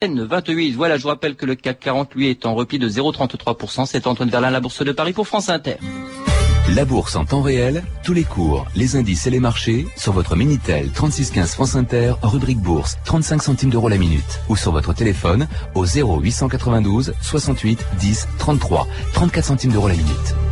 28. Voilà, je vous rappelle que le CAC 40, lui, est en repli de 0,33%. C'est Antoine Verlin, la Bourse de Paris pour France Inter. La bourse en temps réel, tous les cours, les indices et les marchés sur votre Minitel 3615 France Inter, rubrique bourse, 35 centimes d'euros la minute. Ou sur votre téléphone au 0892 68 10 33, 34 centimes d'euros la minute.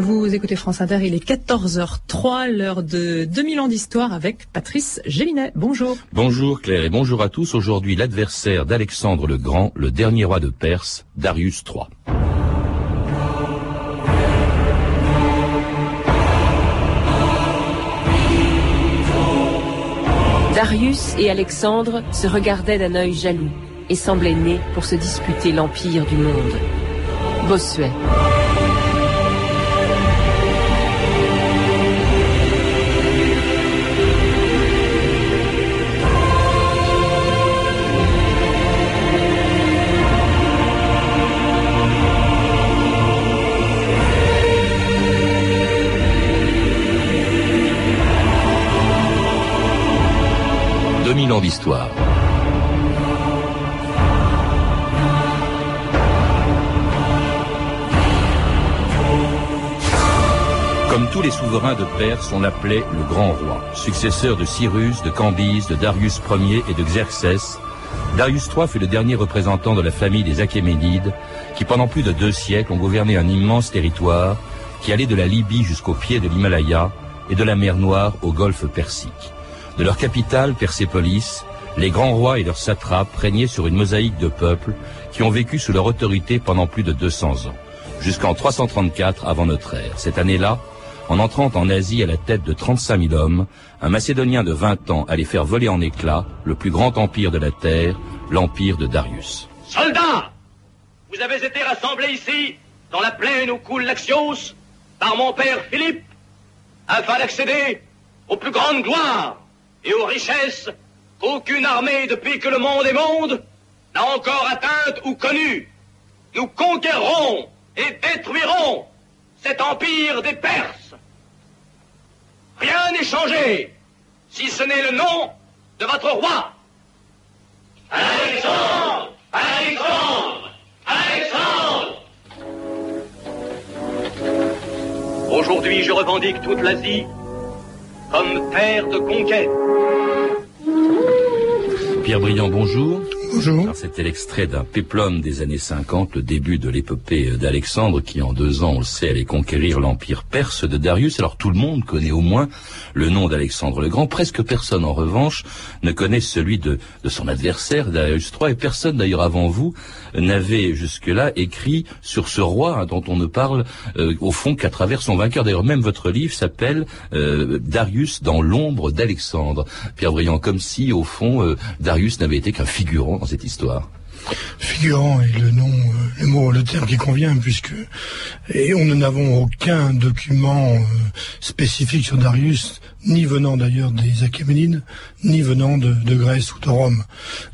Vous écoutez France Inter, il est 14h03, l'heure de 2000 ans d'histoire avec Patrice Gélinet. Bonjour. Bonjour Claire et bonjour à tous. Aujourd'hui, l'adversaire d'Alexandre le Grand, le dernier roi de Perse, Darius III. Darius et Alexandre se regardaient d'un œil jaloux et semblaient nés pour se disputer l'empire du monde. Bossuet. 2000 ans d'histoire. Comme tous les souverains de Perse, on l'appelait le grand roi, successeur de Cyrus, de Cambyse, de Darius Ier et de Xerxès. Darius III fut le dernier représentant de la famille des Achéménides, qui pendant plus de deux siècles ont gouverné un immense territoire qui allait de la Libye jusqu'au pied de l'Himalaya et de la mer Noire au golfe Persique. De leur capitale, Persépolis, les grands rois et leurs satrapes régnaient sur une mosaïque de peuples qui ont vécu sous leur autorité pendant plus de 200 ans, jusqu'en 334 avant notre ère. Cette année-là, en entrant en Asie à la tête de 35 000 hommes, un Macédonien de 20 ans allait faire voler en éclats le plus grand empire de la terre, l'empire de Darius. Soldats Vous avez été rassemblés ici, dans la plaine où coule l'Axios, par mon père Philippe, afin d'accéder aux plus grandes gloires et aux richesses qu'aucune armée depuis que le monde est monde n'a encore atteintes ou connues. Nous conquérons et détruirons cet empire des Perses. Rien n'est changé, si ce n'est le nom de votre roi. Alexandre Alexandre Alexandre Aujourd'hui, je revendique toute l'Asie comme terre de conquête. Pierre Briand, bonjour. Bonjour. C'était l'extrait d'un péplum des années 50, le début de l'épopée d'Alexandre, qui en deux ans, on le sait, allait conquérir l'empire perse de Darius. Alors tout le monde connaît au moins le nom d'Alexandre le Grand. Presque personne, en revanche, ne connaît celui de, son adversaire, Darius III, et personne d'ailleurs avant vous n'avait jusque-là écrit sur ce roi hein, dont on ne parle euh, au fond qu'à travers son vainqueur. D'ailleurs, même votre livre s'appelle euh, Darius dans l'ombre d'Alexandre. Pierre Briand, comme si, au fond, euh, Darius n'avait été qu'un figurant cette histoire. Figurant est le nom, euh, le mot, le terme qui convient, puisque et on n'avons aucun document euh, spécifique sur Darius, ni venant d'ailleurs des Achéménides, ni venant de, Grèce ou de Rome.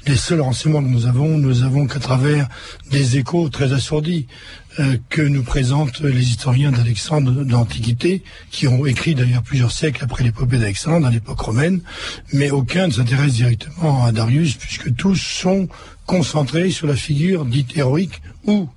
Les seuls renseignements que nous avons, nous avons qu'à travers des échos très assourdis euh, que nous présentent les historiens d'Alexandre de l'Antiquité, qui ont écrit d'ailleurs plusieurs siècles après l'épopée d'Alexandre, à l'époque romaine, mais aucun ne s'intéresse directement à Darius, puisque tous sont concentrés sur la figure dite héroïque ou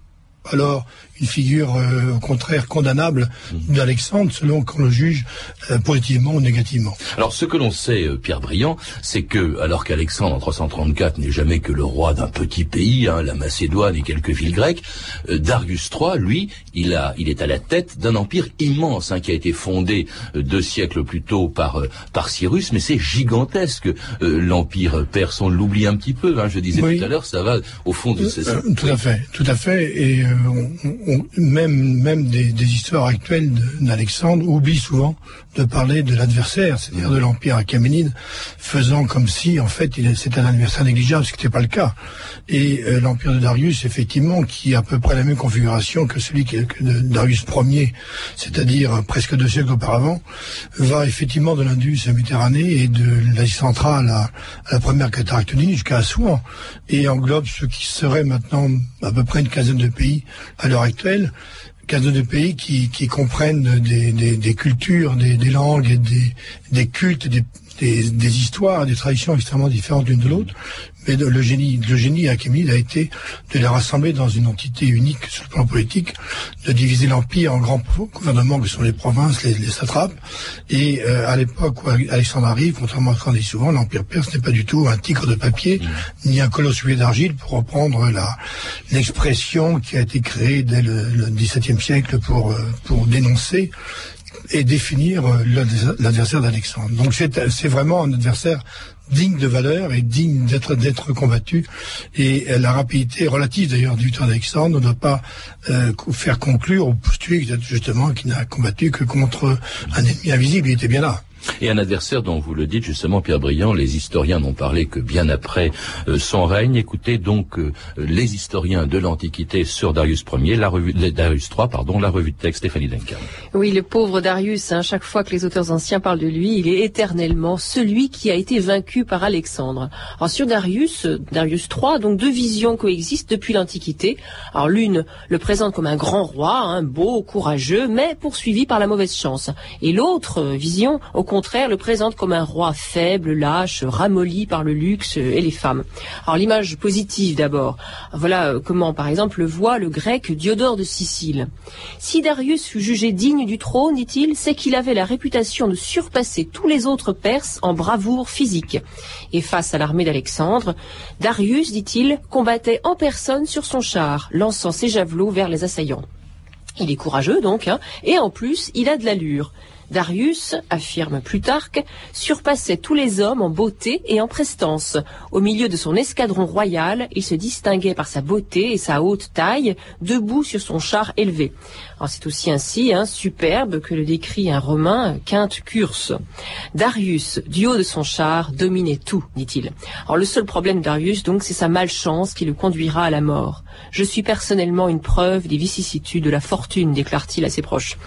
alors une figure euh, au contraire condamnable mhm. d'Alexandre selon qu'on le juge euh, positivement ou négativement. Alors ce que l'on sait, euh, Pierre Briand, c'est que alors qu'Alexandre en 334 n'est jamais que le roi d'un petit pays, hein, la Macédoine et quelques villes grecques, Darius III, lui, il a, il est à la tête d'un empire immense hein, qui a été fondé deux siècles plus tôt par par Cyrus, mais c'est gigantesque l'empire perse. On l'oublie un petit peu. Hein, je disais tout à l'heure, ça va au fond de. Euh, tout à fait, tout à fait, et on, même, même des, des histoires actuelles d'Alexandre oublient souvent de parler de l'adversaire, c'est-à-dire de l'empire achéménide, faisant comme si en fait c'était un adversaire négligeable, ce qui n'était pas le cas. Et euh, l'empire de Darius, effectivement, qui a à peu près la même configuration que celui de Darius Ier, c'est-à-dire presque deux siècles auparavant, va effectivement de l'Indus à Méditerranée et de l'Asie centrale à, la première cataracte jusqu'à Assouan, et englobe ce qui serait maintenant à peu près une quinzaine de pays à l'heure actuelle, quinzaine de pays qui, comprennent des, cultures, des, langues, des, cultes, des histoires, des traditions extrêmement différentes l'une de l'autre. Mais le génie, le génie a été de les rassembler dans une entité unique sur le plan politique, de diviser l'empire en grands gouvernements qui sont les provinces, les, les satrapes. Et euh, à l'époque où Alexandre arrive, contrairement à ce qu'on dit souvent, l'empire perse n'est pas du tout un tigre de papier, ni un colosse d'argile, pour reprendre la l'expression qui a été créée dès le, XVIIe siècle pour euh, pour dénoncer et définir euh, l'adversaire d'Alexandre. Donc c'est vraiment un adversaire digne de valeur et digne d'être d'être combattu. Et euh, la rapidité relative d'ailleurs du temps d'Alexandre ne doit pas euh, faire conclure au postuler justement qu'il n'a combattu que contre un ennemi invisible. Il était bien là. Et un adversaire dont vous le dites justement, Pierre Briand, les historiens n'ont parlé que bien après euh, son règne. Écoutez donc euh, les historiens de l'Antiquité sur Darius Ier, la revue Darius III, pardon, la revue de texte Stéphanie Duncan. Oui, le pauvre Darius, hein, chaque fois que les auteurs anciens parlent de lui, il est éternellement celui qui a été vaincu par Alexandre. Alors sur Darius, Darius III, donc deux visions coexistent depuis l'Antiquité. Alors l'une le présente comme un grand roi, un beau, courageux, mais poursuivi par la mauvaise chance. Et l'autre vision, au contraire, le présente comme un roi faible, lâche, ramolli par le luxe et les femmes. Alors l'image positive d'abord. Voilà euh, comment, par exemple, le voit le grec Diodore de Sicile. Si Darius fut jugé digne du trône, dit-il, c'est qu'il avait la réputation de surpasser tous les autres Perses en bravoure physique. Et face à l'armée d'Alexandre, Darius, dit-il, combattait en personne sur son char, lançant ses javelots vers les assaillants. Il est courageux donc, hein, et en plus, il a de l'allure. Darius, affirme Plutarque, surpassait tous les hommes en beauté et en prestance. Au milieu de son escadron royal, il se distinguait par sa beauté et sa haute taille, debout sur son char élevé. C'est aussi ainsi hein, superbe que le décrit un romain, Quinte Curse. Darius, du haut de son char, dominait tout, dit-il. Le seul problème Darius, donc, c'est sa malchance qui le conduira à la mort. Je suis personnellement une preuve des vicissitudes de la fortune, déclare-t-il à ses proches.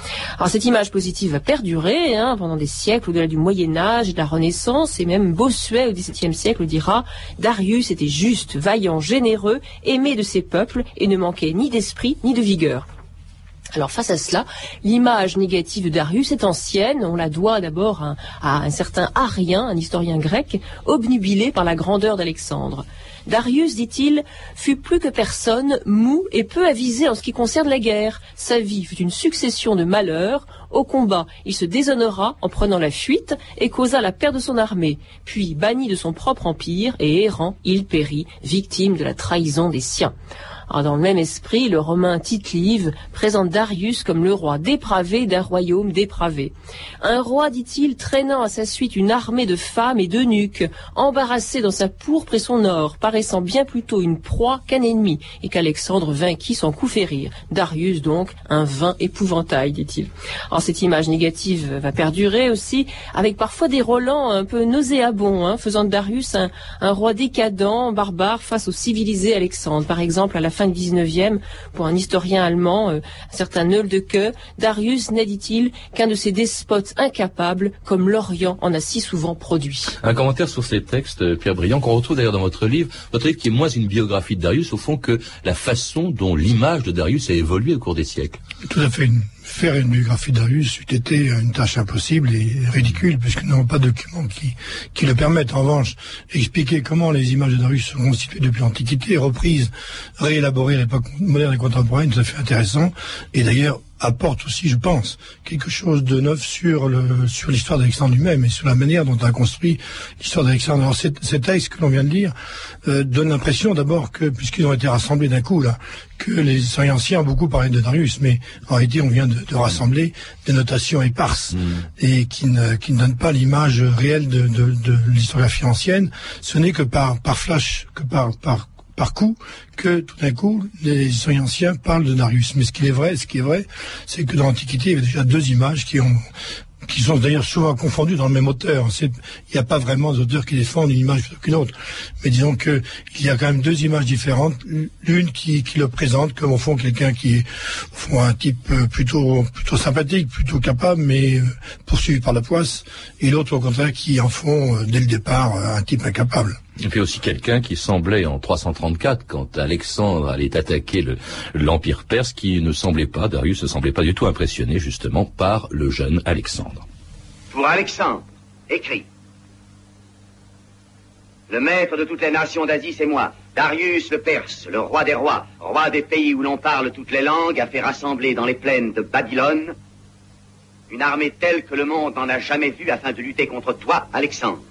Cette image positive va perdurer hein, pendant des siècles au-delà du Moyen Âge et de la Renaissance, et même Bossuet au XVIIe siècle dira Darius était juste, vaillant, généreux, aimé de ses peuples et ne manquait ni d'esprit ni de vigueur. Alors face à cela, l'image négative de Darius est ancienne. On la doit d'abord à, un certain Arien, un historien grec, obnubilé par la grandeur d'Alexandre. Darius, dit-il, fut plus que personne mou et peu avisé en ce qui concerne la guerre. Sa vie fut une succession de malheurs. Au combat, il se déshonora en prenant la fuite et causa la perte de son armée. Puis, banni de son propre empire et errant, il périt, victime de la trahison des siens. Ah, dans le même esprit, le romain Tite Live présente Darius comme le roi dépravé d'un royaume dépravé. Un roi, dit-il, traînant à sa suite une armée de femmes et de nuques, embarrassé dans sa pourpre et son or, paraissant bien plutôt une proie qu'un ennemi, et qu'Alexandre vainquit sans coup férir. Darius, donc, un vain épouvantail, dit-il. Alors, cette image négative va perdurer aussi, avec parfois des Roland un peu nauséabonds, hein, faisant de Darius un, un roi décadent, barbare, face au civilisé Alexandre. Par exemple, à la fin fin 19e, pour un historien allemand, euh, un certain Queue, Darius n'est, dit-il, qu'un de ces despotes incapables, comme l'Orient en a si souvent produit. Un commentaire sur ces textes, euh, Pierre Briand, qu'on retrouve d'ailleurs dans votre livre, votre livre qui est moins une biographie de Darius, au fond, que la façon dont l'image de Darius a évolué au cours des siècles. Tout à fait. Faire une biographie d'Arius eût été une tâche impossible et ridicule, puisque nous n'avons pas de documents qui, qui le permettent. En revanche, expliquer comment les images de Darius sont constituées depuis l'Antiquité, reprises, réélaborées à l'époque moderne et contemporaine, tout à fait intéressant. Et d'ailleurs, apporte aussi, je pense, quelque chose de neuf sur le sur l'histoire d'Alexandre lui-même et sur la manière dont on a construit l'histoire d'Alexandre. Alors, ces, textes que l'on vient de lire euh, donnent l'impression d'abord que, puisqu'ils ont été rassemblés d'un coup, là, que les historiens anciens ont beaucoup parlé de Darius, mais en réalité, on vient de, rassembler des notations éparses mm. et qui ne, qui ne donnent pas l'image réelle de, de, de l'historiographie ancienne. Ce n'est que par, par flash, que par, par par coup que tout d'un coup les historiens anciens parlent de Darius. Mais ce qui est vrai, ce qui est vrai, c'est que dans l'Antiquité, il y avait déjà deux images qui ont qui sont d'ailleurs souvent confondues dans le même auteur. Il n'y a pas vraiment d'auteur qui défendent une image plutôt qu'une autre. Mais disons que il y a quand même deux images différentes. L'une qui, le présente comme au fond quelqu'un qui est au un type euh, plutôt plutôt sympathique, plutôt capable, mais euh, poursuivi par la poisse, et l'autre au contraire qui en font euh, dès le départ un type incapable. Et puis aussi quelqu'un qui semblait en 334, quand Alexandre allait attaquer l'Empire perse, qui ne semblait pas, Darius ne semblait pas du tout impressionné justement par le jeune Alexandre. Pour Alexandre, écrit. Le maître de toutes les nations d'Asie, c'est moi. Darius le Perse, le roi des rois, roi des pays où l'on parle toutes les langues, a fait rassembler dans les plaines de Babylone une armée telle que le monde n'en a jamais vue afin de lutter contre toi, Alexandre.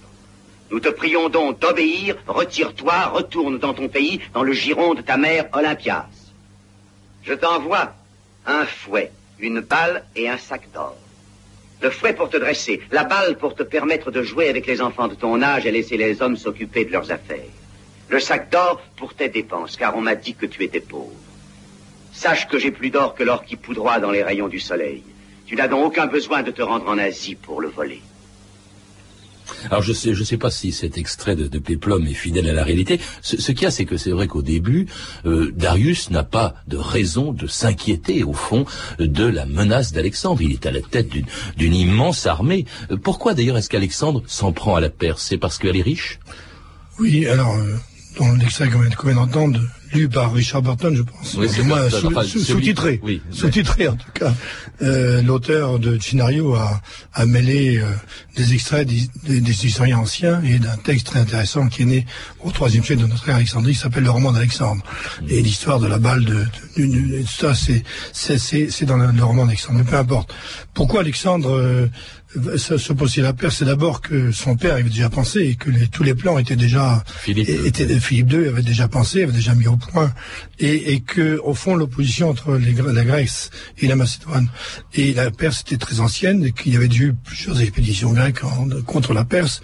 Nous te prions donc d'obéir, retire-toi, retourne dans ton pays, dans le giron de ta mère Olympias. Je t'envoie un fouet, une balle et un sac d'or. Le fouet pour te dresser, la balle pour te permettre de jouer avec les enfants de ton âge et laisser les hommes s'occuper de leurs affaires. Le sac d'or pour tes dépenses, car on m'a dit que tu étais pauvre. Sache que j'ai plus d'or que l'or qui poudroie dans les rayons du soleil. Tu n'as donc aucun besoin de te rendre en Asie pour le voler. Alors je sais, je sais pas si cet extrait de, de Péplum est fidèle à la réalité. Ce, ce qu'il y a, c'est que c'est vrai qu'au début, euh, Darius n'a pas de raison de s'inquiéter au fond de la menace d'Alexandre. Il est à la tête d'une, immense armée. Euh, Pourquoi d'ailleurs est-ce qu'Alexandre s'en prend à la Perse C'est parce qu'elle est riche? Oui, alors, euh, dans l'extrait qu'on vient d'entendre, lu par Richard Burton, je pense. Oui, c'est sous- sous-titré. oui. Sous-titré, en tout cas. Euh, L'auteur de scénario a, a mêlé euh, des extraits des, des- des historiens anciens et d'un texte très intéressant qui est né au troisième siècle de notre ère Alexandrie, qui s'appelle le roman d'Alexandre. Et l'histoire de la balle de, de- de- de- ça, c'est, c'est, dans le, le roman d'Alexandre. Mais peu importe. Pourquoi Alexandre euh, se, se posait la Perse, c'est d'abord que son père avait déjà pensé et que les- tous les plans étaient déjà Philippe, et- étaient- Philippe II avait déjà pensé, avait déjà mis au point, et, et que au fond l'opposition entre les, la Grèce et la Macédoine et la Perse était très ancienne, et qu'il y avait eu plusieurs expéditions grecques en- contre la Perse,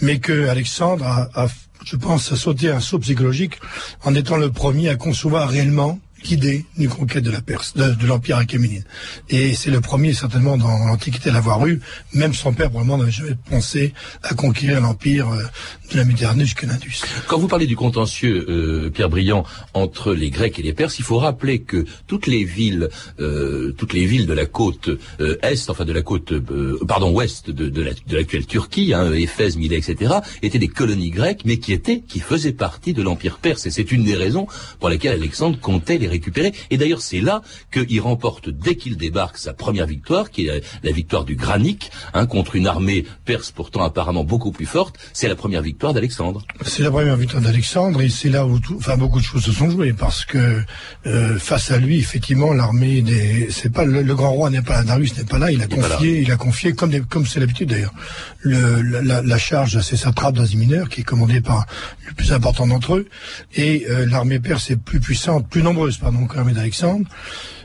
mais que Alexandre a, a, je pense, a sauté un saut psychologique en étant le premier à concevoir réellement l'idée d'une conquête de la Perse, de, de l'empire achéménide. Et c'est le premier certainement dans l'Antiquité à l'avoir eu. Même son père probablement n'avait jamais pensé à conquérir l'empire euh, de la Méditerranée jusqu'à l'Indus. Quand vous parlez du contentieux, euh, Pierre Briand, entre les Grecs et les Perses, il faut rappeler que toutes les villes, euh, toutes les villes de la côte euh, est, enfin de la côte, euh, pardon, ouest de, de la- l'actuelle Turquie, hein, Éphèse, Milet, etc., étaient des colonies grecques, mais qui étaient, qui faisaient partie de l'empire perse. Et c'est une des raisons pour lesquelles Alexandre comptait les récupérer. Et d'ailleurs, c'est là qu'il remporte dès qu'il débarque sa première victoire, qui est la, victoire du Granique, hein, contre une armée perse pourtant apparemment beaucoup plus forte. C'est la première victoire d'Alexandre. C'est la première victoire d'Alexandre et c'est là où tout, enfin beaucoup de choses se sont jouées parce que euh, face à lui effectivement l'armée des c'est pas le, le grand roi n'est pas là Darius n'est pas là il a Il confié il a confié comme des- comme c'est l'habitude d'ailleurs le, la, la- la charge à ses satrapes d'Asie mineure qui est commandée par le plus important d'entre eux et euh, l'armée perse est plus puissante plus nombreuse pardon que l'armée d'Alexandre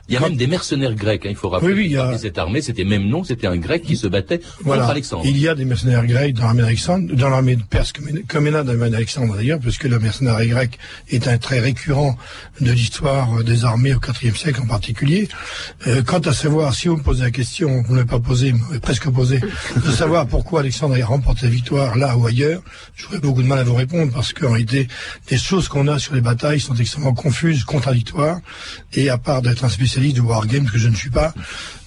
Il y a même des mercenaires grecs, hein, il faut rappeler. Oui, oui, il y a- cette armée, c'était même nom, c'était un grec qui se battait Voilà. contre Alexandre. Il y a des mercenaires grecs dans l'armée d'Alexandre, dans l'armée perse comme l'armée d'Alexandre d'ailleurs, puisque le mercenaire grec est un trait récurrent de l'histoire des armées au IVe siècle en particulier. Euh, quant à savoir, si vous me posez la question, vous ne l'avez pas posée, presque posé, de savoir pourquoi Alexandre a remporté la victoire là ou ailleurs, j'aurais beaucoup de mal à vous répondre parce qu'en réalité, les choses qu'on a sur les batailles sont extrêmement confuses, contradictoires, et à part d'être un spécialiste de wargame, que je ne suis pas,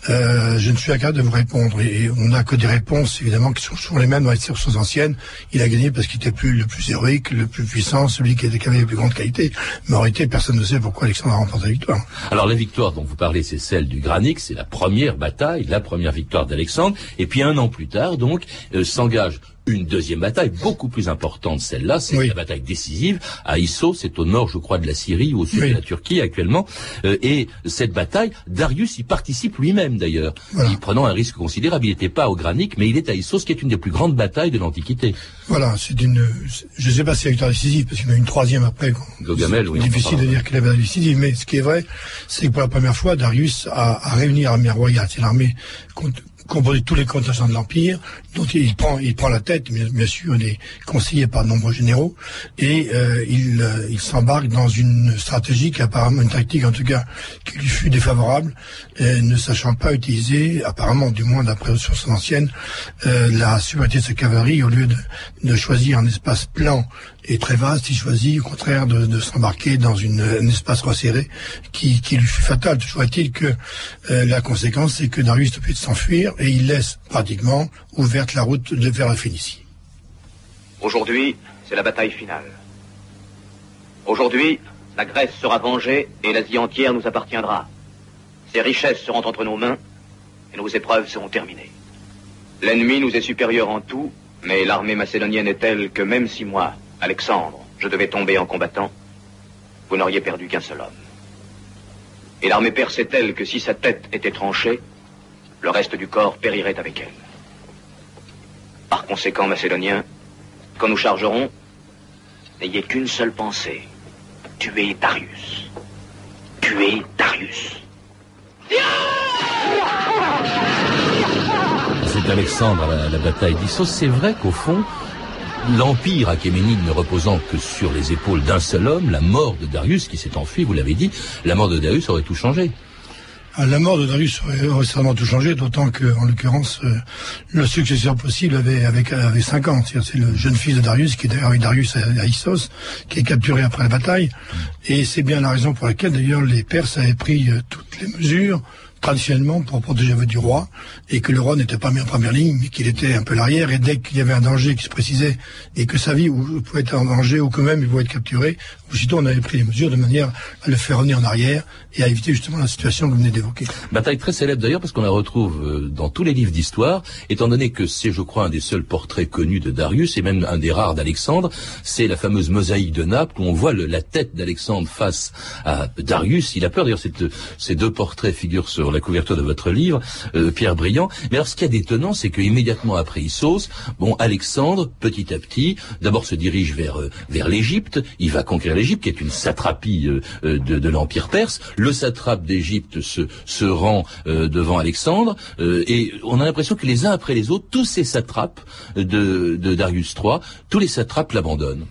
euh, je ne suis incapable de vous répondre. Et, on n'a que des réponses, évidemment, qui sont toujours les mêmes dans les sources anciennes. Il a gagné parce qu'il était plus, le plus héroïque, le plus puissant, celui qui, avait les plus grandes qualités. Mais en réalité, personne ne sait pourquoi Alexandre a remporté la victoire. Alors la victoire dont vous parlez, c'est celle du Granique, c'est la première bataille, la première victoire d'Alexandre. Et puis un an plus tard, donc, euh, s'engage une deuxième bataille, beaucoup plus importante celle-là, c'est Oui. la bataille décisive à Isso, c'est au nord, je crois, de la Syrie ou au sud Oui. de la Turquie actuellement. Euh, et cette bataille, Darius y participe lui-même d'ailleurs, Voilà. y prenant un risque considérable. Il n'était pas au Granique, mais il est à Issos, qui est une des plus grandes batailles de l'Antiquité. Voilà, c'est une. Je ne sais pas si c'est la victoire décisive, parce qu'il y en a une troisième après. c'est oui, Difficile de dire qu'il avait la décisive, mais ce qui est vrai, c'est que pour la première fois, Darius a, a réuni l'armée royale. C'est l'armée composée de tous les contingents de l'Empire, dont il prend, il prend la tête, bien, sûr, il est conseillé par de nombreux généraux, et euh, il, euh, il s'embarque dans une stratégie qui apparemment, une tactique en tout cas, qui lui fut défavorable, euh, ne sachant pas utiliser, apparemment, du moins d'après les sources anciennes, euh, la supériorité de sa cavalerie, au lieu de, de choisir un espace plan et très vaste, il choisit au contraire de, de s'embarquer dans une, un espace resserré qui, qui lui fut fatal. Toujours est-il que euh, la conséquence, c'est que Darius ne peut s'enfuir et il laisse pratiquement ouverte la route de, vers la Phénicie. Aujourd'hui, c'est la bataille finale. Aujourd'hui, la Grèce sera vengée et l'Asie entière nous appartiendra. Ses richesses seront entre nos mains et nos épreuves seront terminées. L'ennemi nous est supérieur en tout, mais l'armée macédonienne est telle que même si moi, Alexandre, je devais tomber en combattant, vous n'auriez perdu qu'un seul homme. Et l'armée perse est telle que si sa tête était tranchée, le reste du corps périrait avec elle. Par conséquent, Macédoniens, quand nous chargerons, n'ayez qu'une seule pensée. Tuer Darius. Tuer Darius. C'est Alexandre à la, bataille d'Issos. C'est vrai qu'au fond, l'empire achéménide ne reposant que sur les épaules d'un seul homme, la mort de Darius qui s'est enfui, vous l'avez dit, la mort de Darius aurait tout changé. Ah, la mort de Darius aurait, certainement tout changé, d'autant que, en l'occurrence, euh, le successeur possible avait, avait, avait 5 ans. C'est le jeune fils de Darius, qui est d'ailleurs avec Darius à, Issos, qui est capturé après la bataille. Et c'est bien la raison pour laquelle, d'ailleurs, les Perses avaient pris euh, toutes les mesures traditionnellement pour protéger du roi, et que le roi n'était pas mis en première ligne, mais qu'il était un peu l'arrière, et dès qu'il y avait un danger qui se précisait, et que sa vie pouvait être en danger, ou que même il pouvait être capturé, aussitôt on avait pris les mesures de manière à le faire revenir en arrière, et à éviter justement la situation que vous venez d'évoquer. Bataille très célèbre d'ailleurs, parce qu'on la retrouve euh, dans tous les livres d'histoire, étant donné que c'est, je crois, un des seuls portraits connus de Darius, et même un des rares d'Alexandre, c'est la fameuse mosaïque de Naples, où on voit la tête d'Alexandre face à Darius, il a peur, d'ailleurs ces deux portraits figurent sur la couverture de votre livre, euh, Pierre Briand. Mais alors, ce qui est détonnant, c'est que immédiatement après Issos, bon, Alexandre, petit à petit, d'abord se dirige vers euh, vers l'Égypte. Il va conquérir l'Égypte, qui est une satrapie euh, de, de l'empire perse. Le satrape d'Égypte se se rend devant Alexandre, et on a l'impression que les uns après les autres, tous ces satrapes de, de Darius III, tous les satrapes l'abandonnent.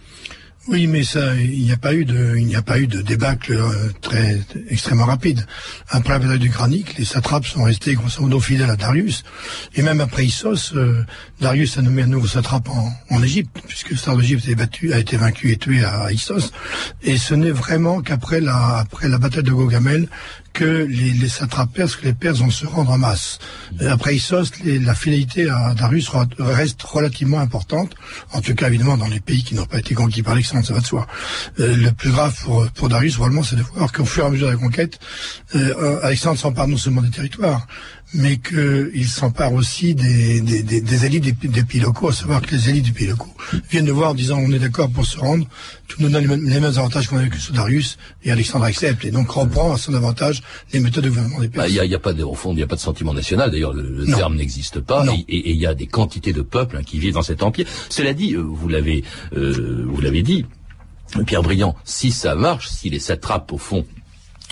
Oui, mais ça, il n'y a pas eu de, il n'y a pas eu de débâcle euh, très extrêmement rapide. Après la bataille du Granique, les satrapes sont restés grosso modo fidèles à Darius, et même après Issos, euh, Darius a nommé un nouveau satrape en, en Égypte, puisque le Star d'Égypte a été vaincu et tué à, Issos. Et ce n'est vraiment qu'après la, après la bataille de Gogamel que les, les perses, que les Perses vont se rendre en masse. après Issos, la fidélité à Darius reste relativement importante, en tout cas évidemment dans les pays qui n'ont pas été conquis par Alexandre, ça va de soi. Euh, le plus grave pour, pour Darius, probablement, c'est de voir qu'au fur et à mesure de la conquête, euh, Alexandre s'empare non seulement des territoires, mais qu'il s'empare aussi des, des, des, des élites des, des, pays locaux, à savoir que les élites des pays locaux viennent de voir en disant on est d'accord pour se rendre, tout nous donne les mêmes, avantages qu'on avait que Darius, et Alexandre accepte, et donc reprend à son avantage les méthodes de gouvernement des pays. Bah, il n'y a, a, pas de, au fond, il n'y a pas de sentiment national, d'ailleurs le, terme n'existe pas, et il y a des quantités de peuples hein, qui vivent dans cet empire. Cela dit, euh, vous l'avez euh, vous l'avez dit, Pierre Briand, si ça marche, si les satrapes, au fond,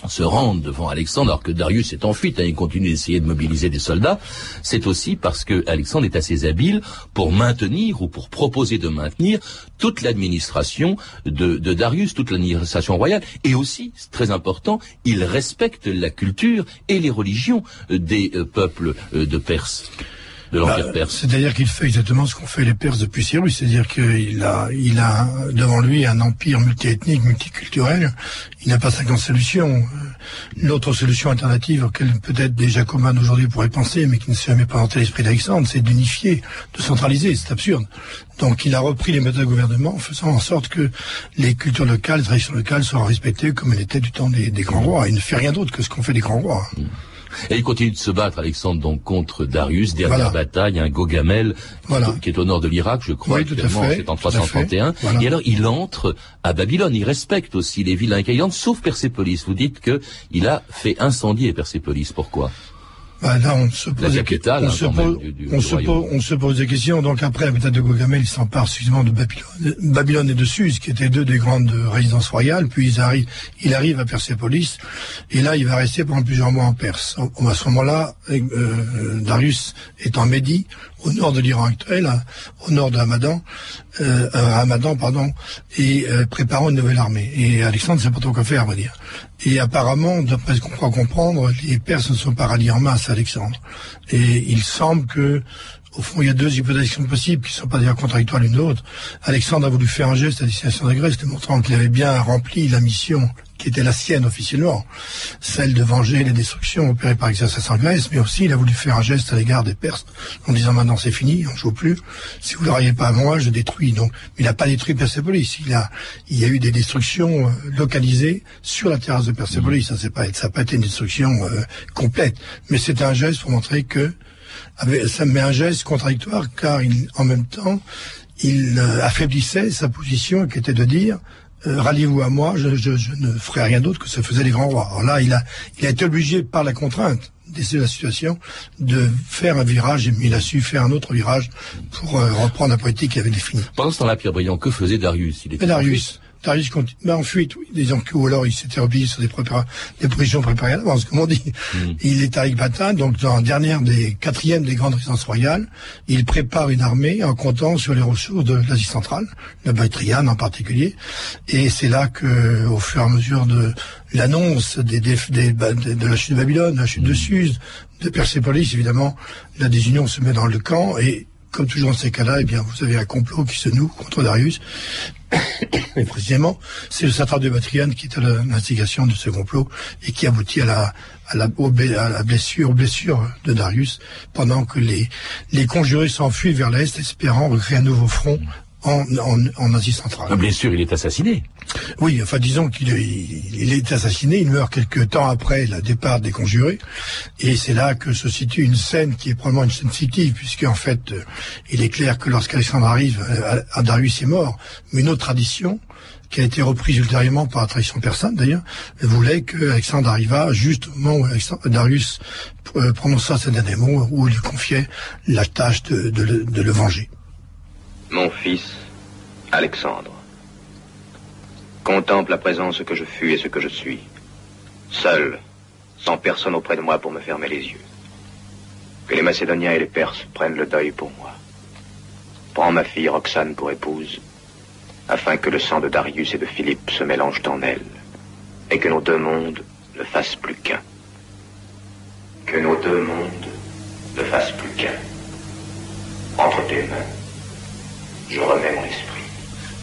se rendent devant Alexandre alors que Darius est en fuite, hein, il continue d'essayer de mobiliser des soldats, c'est aussi parce que Alexandre est assez habile pour maintenir ou pour proposer de maintenir toute l'administration de, Darius, toute l'administration royale, et aussi, très important, il respecte la culture et les religions des euh, peuples euh, de Perse. Bah, c'est-à-dire qu'il fait exactement ce qu'ont fait les Perses depuis Cyrus, c'est-à-dire qu'il a, il a devant lui un empire multiethnique, multiculturel. Il n'a pas 50 solutions. L'autre solution alternative auquel peut-être des Jacobins aujourd'hui pourraient penser, mais qui ne s'est jamais présenté l'esprit d'Alexandre, c'est d'unifier, de centraliser. C'est absurde. Donc il a repris les méthodes de gouvernement, faisant en sorte que les cultures locales, les traditions locales soient respectées comme elles étaient du temps des, grands rois. Il ne fait rien d'autre que ce qu'ont fait les grands rois. Mm. Et il continue de se battre, Alexandre, donc contre Darius. Dernière bataille, un Gogamel, qui est au nord de l'Irak, je crois, oui, c'est en 331. Et alors, il entre à Babylone. Il respecte aussi les villes incaillantes, sauf Persépolis. Vous dites que il a fait incendier Persépolis. Pourquoi? Bah, là, on se pose, des, on, se pose, on, se pose, on se pose des questions. Donc après, la de Gogamel, il s'empare suffisamment de Babylone, Babylone et de Suse, qui étaient deux des grandes résidences royales. Puis il arrive, il arrive à Persépolis, et là, il va rester pendant plusieurs mois en Perse. À ce moment-là, euh, Darius est en Médie, au nord de l'Iran actuel, hein, au nord de Hamadan, euh, Hamadan, pardon, et euh, préparant une nouvelle armée. Et Alexandre ne sait pas trop quoi faire, va dire. Et apparemment, d'après ce qu'on croit comprendre, les Perses ne sont pas ralliés en masse à Alexandre. Et il semble que au fond, il y a deux hypothèses possibles, qui ne sont pas d'ailleurs contradictoires l'une l'autre. Alexandre a voulu faire un geste à destination de Grèce, démontrant qu'il avait bien rempli la mission qui était la sienne officiellement, celle de venger les destructions opérées par Xerxes en Grèce, mais aussi il a voulu faire un geste à l'égard des Perses en disant maintenant c'est fini, on joue plus. Si vous ne pas à moi, je détruis. Donc, il n'a pas détruit Persépolis. Il a, il y a eu des destructions euh, localisées sur la terrasse de Persépolis. Ça, c'est pas, n'a pas été une destruction euh, complète, mais c'était un geste pour montrer que ça met un geste contradictoire car il, en même temps, il affaiblissait sa position qui était de dire ralliez-vous à moi, je, ne ferai rien d'autre que ce faisait les grands rois. Alors là, il a, il a été obligé par la contrainte de la situation de faire un virage, et il a su faire un autre virage pour reprendre la politique qu'il avait définie. Pendant ce temps-là, Pierre Briand, que faisait Darius? Il était Darius, Darius continue, en fuite, oui, disons que, ou alors il s'était replié sur des, des positions préparées à l'avance, comme on dit. Il est à Ecbatan, donc dans la dernière des quatrième des grandes résidences royales, il prépare une armée en comptant sur les ressources de l'Asie centrale, le Bactriane en particulier, et c'est là que, au fur et à mesure de l'annonce des, des, de la chute de Babylone, de la chute de hmm. Suse, de Persépolis, évidemment, la désunion se met dans le camp et comme toujours dans ces cas-là, eh bien, vous avez un complot qui se noue contre Darius. Et précisément, c'est le satrap de Batriane qui est à l'instigation de ce complot et qui aboutit à la, à la, à la blessure, blessure de Darius pendant que les, les conjurés s'enfuient vers l'Est espérant recréer un nouveau front en, en, en Asie centrale. Bien sûr, il est assassiné. Oui, enfin disons qu'il il, est assassiné, il meurt quelques temps après le départ des conjurés, et c'est là que se situe une scène qui est probablement une scène fictive, puisque en fait, euh, il est clair que lorsqu'Alexandre arrive, euh, Darius est mort, mais une autre tradition, qui a été reprise ultérieurement par la tradition persane d'ailleurs, voulait que Alexandre arriva juste au moment où Darius euh, prononça ses derniers mots, où il lui confiait la tâche de, de le venger. Mon fils, Alexandre, contemple à présent ce que je fus et ce que je suis. Seul, sans personne auprès de moi pour me fermer les yeux. Que les Macédoniens et les Perses prennent le deuil pour moi. Prends ma fille Roxane pour épouse, afin que le sang de Darius et de Philippe se mélange en elle, et que nos deux mondes ne fassent plus qu'un. Que nos deux mondes ne fassent plus qu'un. Entre tes mains, je.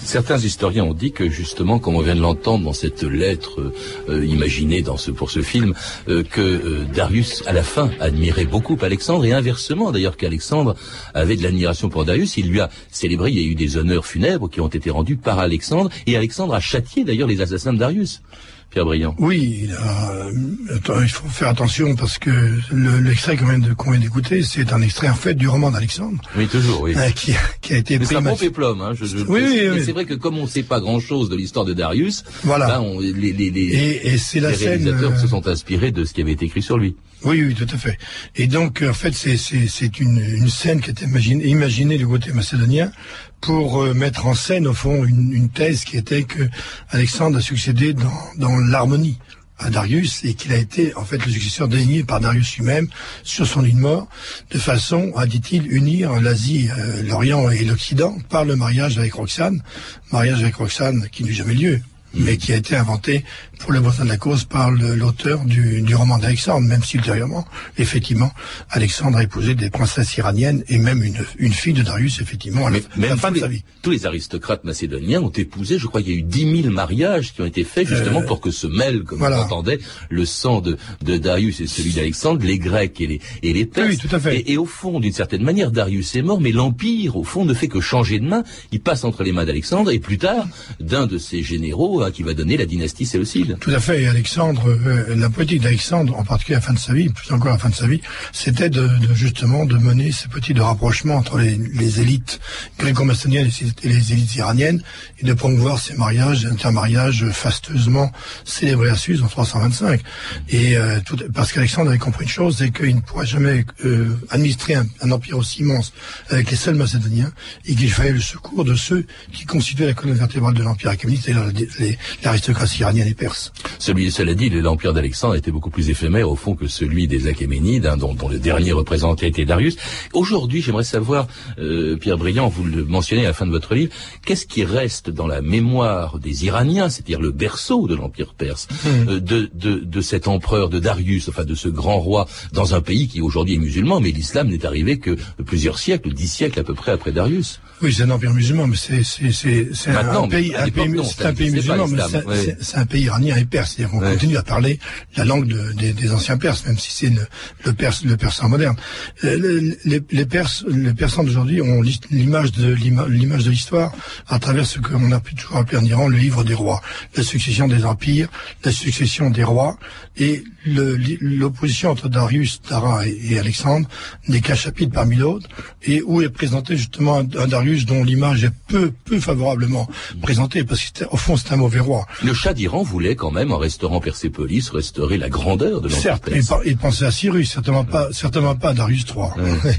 Certains historiens ont dit que justement, comme on vient de l'entendre dans cette lettre euh, imaginée pour ce film, euh, que euh, Darius, à la fin, admirait beaucoup Alexandre, et inversement d'ailleurs qu'Alexandre avait de l'admiration pour Darius. Il lui a célébré, il y a eu des honneurs funèbres qui ont été rendus par Alexandre, et Alexandre a châtié d'ailleurs les assassins de Darius. Pierre Briand. Oui, il, faut faire attention parce que l'extrait qu'on vient d'écouter, c'est un extrait en fait du roman d'Alexandre. Oui, toujours, oui. Euh, qui, qui, a été C'est un bon péplum, hein, je, je oui, oui, oui. c'est vrai que comme on ne sait pas grand-chose de l'histoire de Darius, voilà. on, les, les, les, et, et la réalisateurs scène, se sont inspirés de ce qui avait été écrit sur lui. Oui, oui, tout à fait. Et donc, en fait, c'est une, une scène qui était imaginée, imaginée du côté macédonien pour euh, mettre en scène, au fond, une, thèse qui était que Alexandre a succédé dans, dans l'harmonie à Darius et qu'il a été en fait le successeur désigné par Darius lui-même sur son lit de mort, de façon à, dit-il, unir l'Asie, euh, l'Orient et l'Occident par le mariage avec Roxane, mariage avec Roxane qui n'eut jamais lieu, mais qui a été inventé pour le besoin de la cause par l'auteur du, du, roman d'Alexandre, même si ultérieurement, effectivement, Alexandre a épousé des princesses iraniennes et même une, une fille de Darius, effectivement, à la, fin de sa vie. Tous les aristocrates macédoniens ont épousé, je crois qu'il y a eu dix mille mariages qui ont été faits justement euh, pour que se mêlent, comme on entendait, le sang de, de Darius et celui d'Alexandre, les Grecs et les, et les Perses. Oui, tout à fait. Et, et au fond, d'une certaine manière, Darius est mort, mais l'Empire, au fond, ne fait que changer de main. Il passe entre les mains d'Alexandre et plus tard, d'un de ses généraux hein, qui va donner la dynastie. Tout à fait. Et Alexandre, euh, la politique d'Alexandre, en particulier à la fin de sa vie, plus encore à la fin de sa vie, c'était de, de, justement de mener ces petits de rapprochement entre les, les élites gréco-macédoniennes et les élites iraniennes et de promouvoir ces mariages, intermariages fastueusement célébrés à Suse en 325. Et euh, tout, parce qu'Alexandre avait compris une chose, c'est qu'il ne pourrait jamais euh, administrer un, empire aussi immense avec les seuls Macédoniens et qu'il fallait le secours de ceux qui constituaient la colonne vertébrale de l'empire achéménide, l'aristocratie iranienne et perse. Celui, cela dit, l'empire d'Alexandre était beaucoup plus éphémère au fond que celui des Achéménides, hein, dont, dont, le dernier représentant était Darius. Aujourd'hui, j'aimerais savoir, euh, Pierre Briand, vous le mentionnez à la fin de votre livre, qu'est-ce qui reste dans la mémoire des Iraniens, c'est-à-dire le berceau de l'empire perse, mmh. euh, de, de, de cet empereur de Darius, enfin de ce grand roi, dans un pays qui aujourd'hui est musulman, mais l'islam n'est arrivé que plusieurs siècles, dix siècles à peu près après Darius? Oui, c'est un empire musulman, mais c'est c'est c'est un pays, un pays, c'est un pays musulman, mais c'est un pays iranien et perse c'est-à-dire qu'on continue à parler la langue des, anciens Perses, même si c'est le, perse, le persan moderne. Euh, les, les, Perses, les Persans d'aujourd'hui ont l'image de l'image de l'histoire à travers ce qu'on a pu toujours appeler en Iran le livre des rois, la succession des empires, la succession des rois et l'opposition entre Darius, Dara et, Alexandre n'est qu'un chapitre parmi d'autres et où est présenté justement un, Darius dont l'image est peu peu favorablement présentée parce qu'au fond c'est un mauvais roi. Le Shah d'Iran voulait quand même en restaurant Persépolis restaurer la grandeur de l'empire Certes, il, il, pensait à Cyrus, certainement pas certainement pas à Darius III.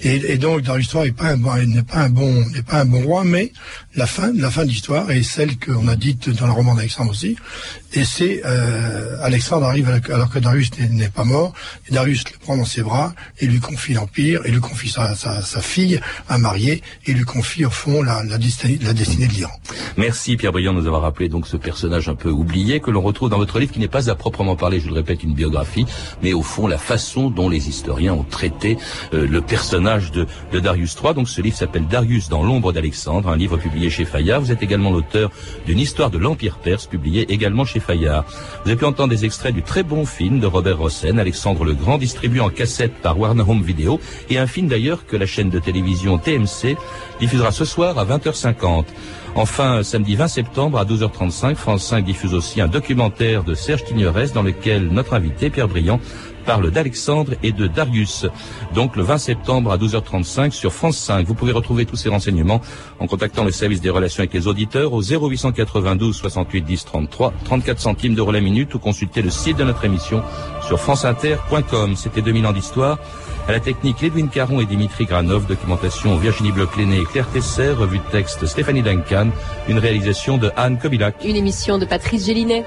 et, donc Darius III n'est pas un n'est pas un bon n'est pas un bon roi, mais la fin la fin de l'histoire est celle qu'on a dite dans le roman d'Alexandre aussi, et c'est euh, Alexandre arrive alors que Darius n'est pas mort, et Darius le prend dans ses bras et lui confie l'empire, et lui confie sa, sa, sa, fille à marier, et lui confie au fond la, la, destinée, la destinée de l'Iran. Merci Pierre Briand de nous avoir rappelé donc ce personnage un peu oublié que l'on retrouve dans votre livre, qui n'est pas à proprement parler, je le répète, une biographie, mais au fond la façon dont les historiens ont traité euh, le personnage de, de, Darius III. Donc ce livre s'appelle Darius dans l'ombre d'Alexandre, un livre publié chez Fayard. Vous êtes également l'auteur d'une histoire de l'Empire perse, publiée également chez Fayard. Vous avez pu entendre des extraits du très bon film de Robert Rossen, Alexandre le Grand, distribué en cassette par Warner Home Video, et un film d'ailleurs que la chaîne de télévision TMC diffusera ce soir à 20h50. Enfin, samedi 20 septembre à 12h35, France 5 diffuse aussi un documentaire de Serge Tignerès dans lequel notre invité, Pierre Briand, parle d'Alexandre et de Darius. Donc le 20 septembre à 12h35 sur France 5. Vous pouvez retrouver tous ces renseignements en contactant le service des relations avec les auditeurs au 0892 68 10 33, 34 centimes d'euros la minute ou consulter le site de notre émission sur franceinter.com. C'était 2000 ans d'histoire. À la technique, Edwin Caron et Dimitri Granov, documentation Virginie Bloch-Léné et Claire Tesser, revue de texte Stéphanie Duncan, une réalisation de Anne Kobilac. Une émission de Patrice Gélinet.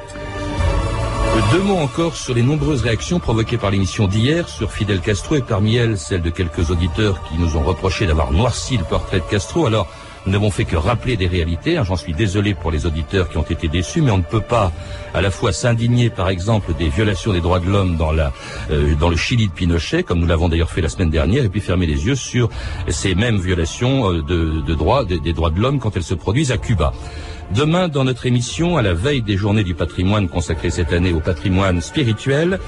Deux mots encore sur les nombreuses réactions provoquées par l'émission d'hier sur Fidel Castro et parmi elles celle de quelques auditeurs qui nous ont reproché d'avoir noirci le portrait de Castro. Alors, nous n'avons fait que rappeler des réalités. Hein. J'en suis désolé pour les auditeurs qui ont été déçus, mais on ne peut pas à la fois s'indigner, par exemple, des violations des droits de l'homme dans, euh, dans le Chili de Pinochet, comme nous l'avons d'ailleurs fait la semaine dernière, et puis fermer les yeux sur ces mêmes violations euh, de, droits, des droits de l'homme quand elles se produisent à Cuba. Demain, dans notre émission, à la veille des journées du patrimoine consacrées cette année au patrimoine spirituel,